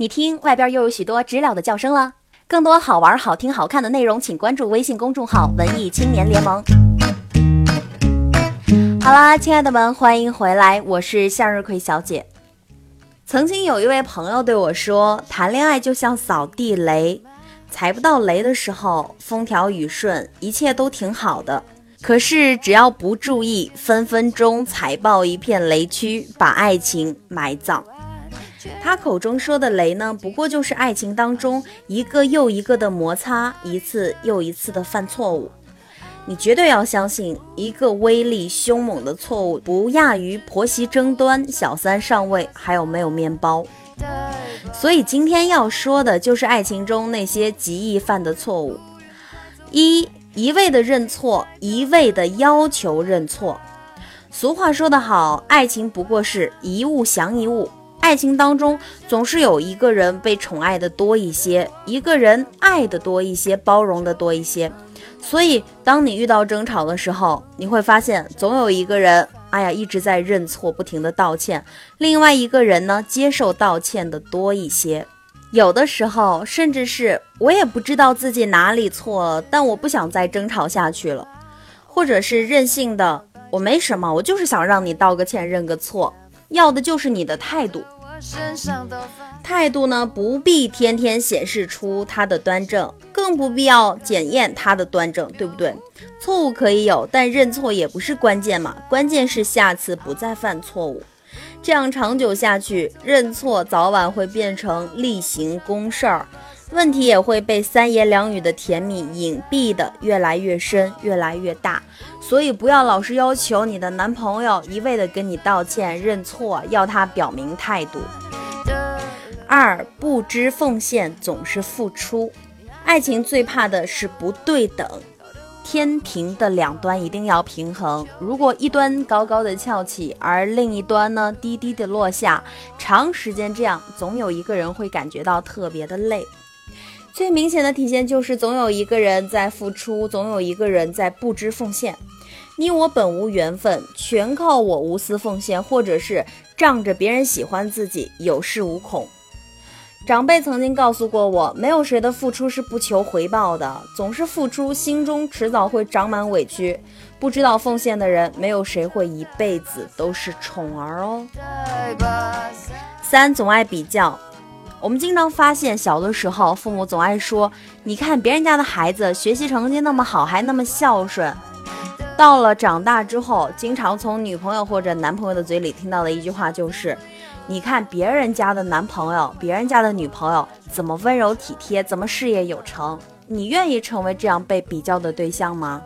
你听，外边又有许多知了的叫声了。更多好玩、好听、好看的内容，请关注微信公众号“文艺青年联盟”。好啦，亲爱的们，欢迎回来，我是向日葵小姐。曾经有一位朋友对我说，谈恋爱就像扫地雷，踩不到雷的时候，风调雨顺，一切都挺好的。可是只要不注意，分分钟踩爆一片雷区，把爱情埋葬。他口中说的雷呢，不过就是爱情当中一个又一个的摩擦，一次又一次的犯错误。你绝对要相信，一个威力凶猛的错误不亚于婆媳争端、小三上位，还有没有面包。所以今天要说的就是爱情中那些极易犯的错误：一一味的认错，一味的要求认错。俗话说得好，爱情不过是一物降一物。爱情当中总是有一个人被宠爱的多一些，一个人爱的多一些，包容的多一些。所以，当你遇到争吵的时候，你会发现总有一个人，哎呀，一直在认错，不停的道歉；另外一个人呢，接受道歉的多一些。有的时候，甚至是我也不知道自己哪里错了，但我不想再争吵下去了，或者是任性的，我没什么，我就是想让你道个歉，认个错。要的就是你的态度，态度呢不必天天显示出他的端正，更不必要检验他的端正，对不对？错误可以有，但认错也不是关键嘛，关键是下次不再犯错误。这样长久下去，认错早晚会变成例行公事儿。问题也会被三言两语的甜蜜隐蔽的越来越深，越来越大。所以不要老是要求你的男朋友一味的跟你道歉认错，要他表明态度。二不知奉献总是付出，爱情最怕的是不对等，天平的两端一定要平衡。如果一端高高的翘起，而另一端呢低低的落下，长时间这样，总有一个人会感觉到特别的累。最明显的体现就是，总有一个人在付出，总有一个人在不知奉献。你我本无缘分，全靠我无私奉献，或者是仗着别人喜欢自己，有恃无恐。长辈曾经告诉过我，没有谁的付出是不求回报的，总是付出，心中迟早会长满委屈。不知道奉献的人，没有谁会一辈子都是宠儿哦。三，总爱比较。我们经常发现，小的时候父母总爱说：“你看别人家的孩子学习成绩那么好，还那么孝顺。”到了长大之后，经常从女朋友或者男朋友的嘴里听到的一句话就是：“你看别人家的男朋友、别人家的女朋友怎么温柔体贴，怎么事业有成，你愿意成为这样被比较的对象吗？”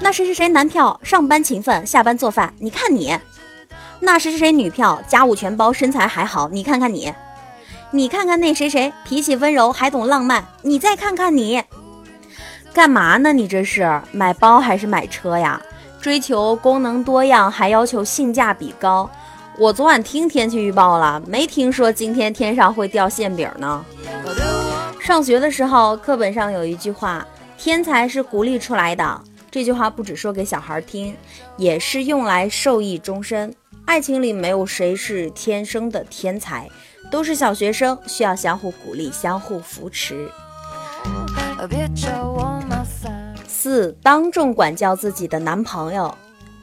那谁谁谁男票，上班勤奋，下班做饭，你看你。那谁谁谁女票，家务全包，身材还好，你看看你，你看看那谁谁脾气温柔，还懂浪漫，你再看看你，干嘛呢？你这是买包还是买车呀？追求功能多样，还要求性价比高。我昨晚听天气预报了，没听说今天天上会掉馅饼呢。上学的时候，课本上有一句话：天才是鼓励出来的。这句话不只说给小孩听，也是用来受益终身。爱情里没有谁是天生的天才，都是小学生，需要相互鼓励、相互扶持。四，当众管教自己的男朋友。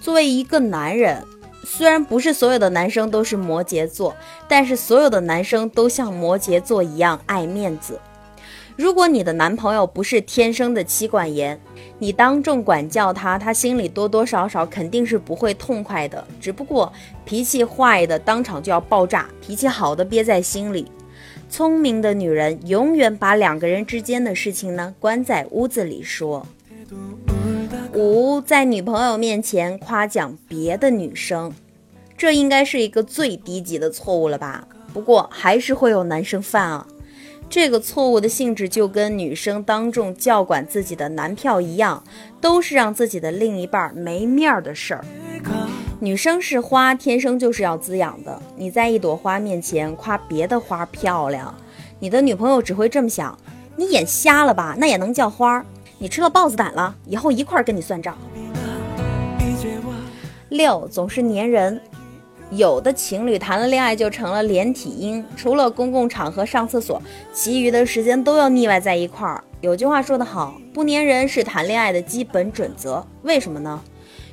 作为一个男人，虽然不是所有的男生都是摩羯座，但是所有的男生都像摩羯座一样爱面子。如果你的男朋友不是天生的妻管严，你当众管教他，他心里多多少少肯定是不会痛快的。只不过脾气坏的当场就要爆炸，脾气好的憋在心里。聪明的女人永远把两个人之间的事情呢关在屋子里说。五，在女朋友面前夸奖别的女生，这应该是一个最低级的错误了吧？不过还是会有男生犯啊。这个错误的性质就跟女生当众教管自己的男票一样，都是让自己的另一半没面儿的事儿。女生是花，天生就是要滋养的。你在一朵花面前夸别的花漂亮，你的女朋友只会这么想：你眼瞎了吧？那也能叫花？你吃了豹子胆了？以后一块儿跟你算账。六总是粘人。有的情侣谈了恋爱就成了连体婴，除了公共场合上厕所，其余的时间都要腻歪在一块儿。有句话说得好，不粘人是谈恋爱的基本准则。为什么呢？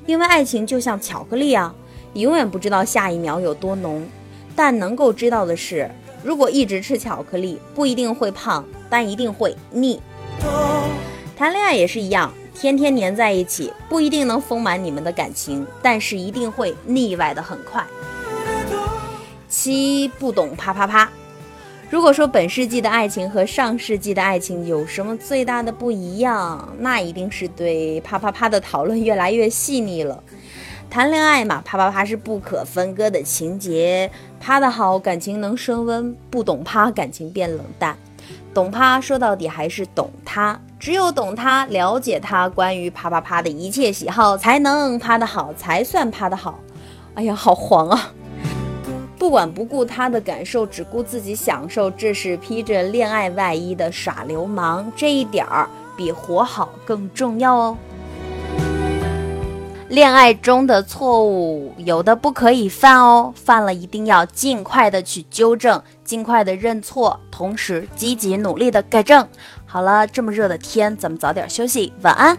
因为爱情就像巧克力啊，你永远不知道下一秒有多浓。但能够知道的是，如果一直吃巧克力，不一定会胖，但一定会腻。谈恋爱也是一样，天天黏在一起，不一定能丰满你们的感情，但是一定会腻歪的很快。七不懂啪啪啪。如果说本世纪的爱情和上世纪的爱情有什么最大的不一样，那一定是对啪啪啪的讨论越来越细腻了。谈恋爱嘛，啪啪啪是不可分割的情节，啪的好，感情能升温；不懂啪，感情变冷淡。懂啪说到底还是懂他，只有懂他，了解他关于啪啪啪的一切喜好，才能啪得好，才算啪得好。哎呀，好黄啊！不管不顾他的感受，只顾自己享受，这是披着恋爱外衣的耍流氓。这一点儿比活好更重要哦。恋爱中的错误有的不可以犯哦，犯了一定要尽快的去纠正，尽快的认错，同时积极努力的改正。好了，这么热的天，咱们早点休息，晚安。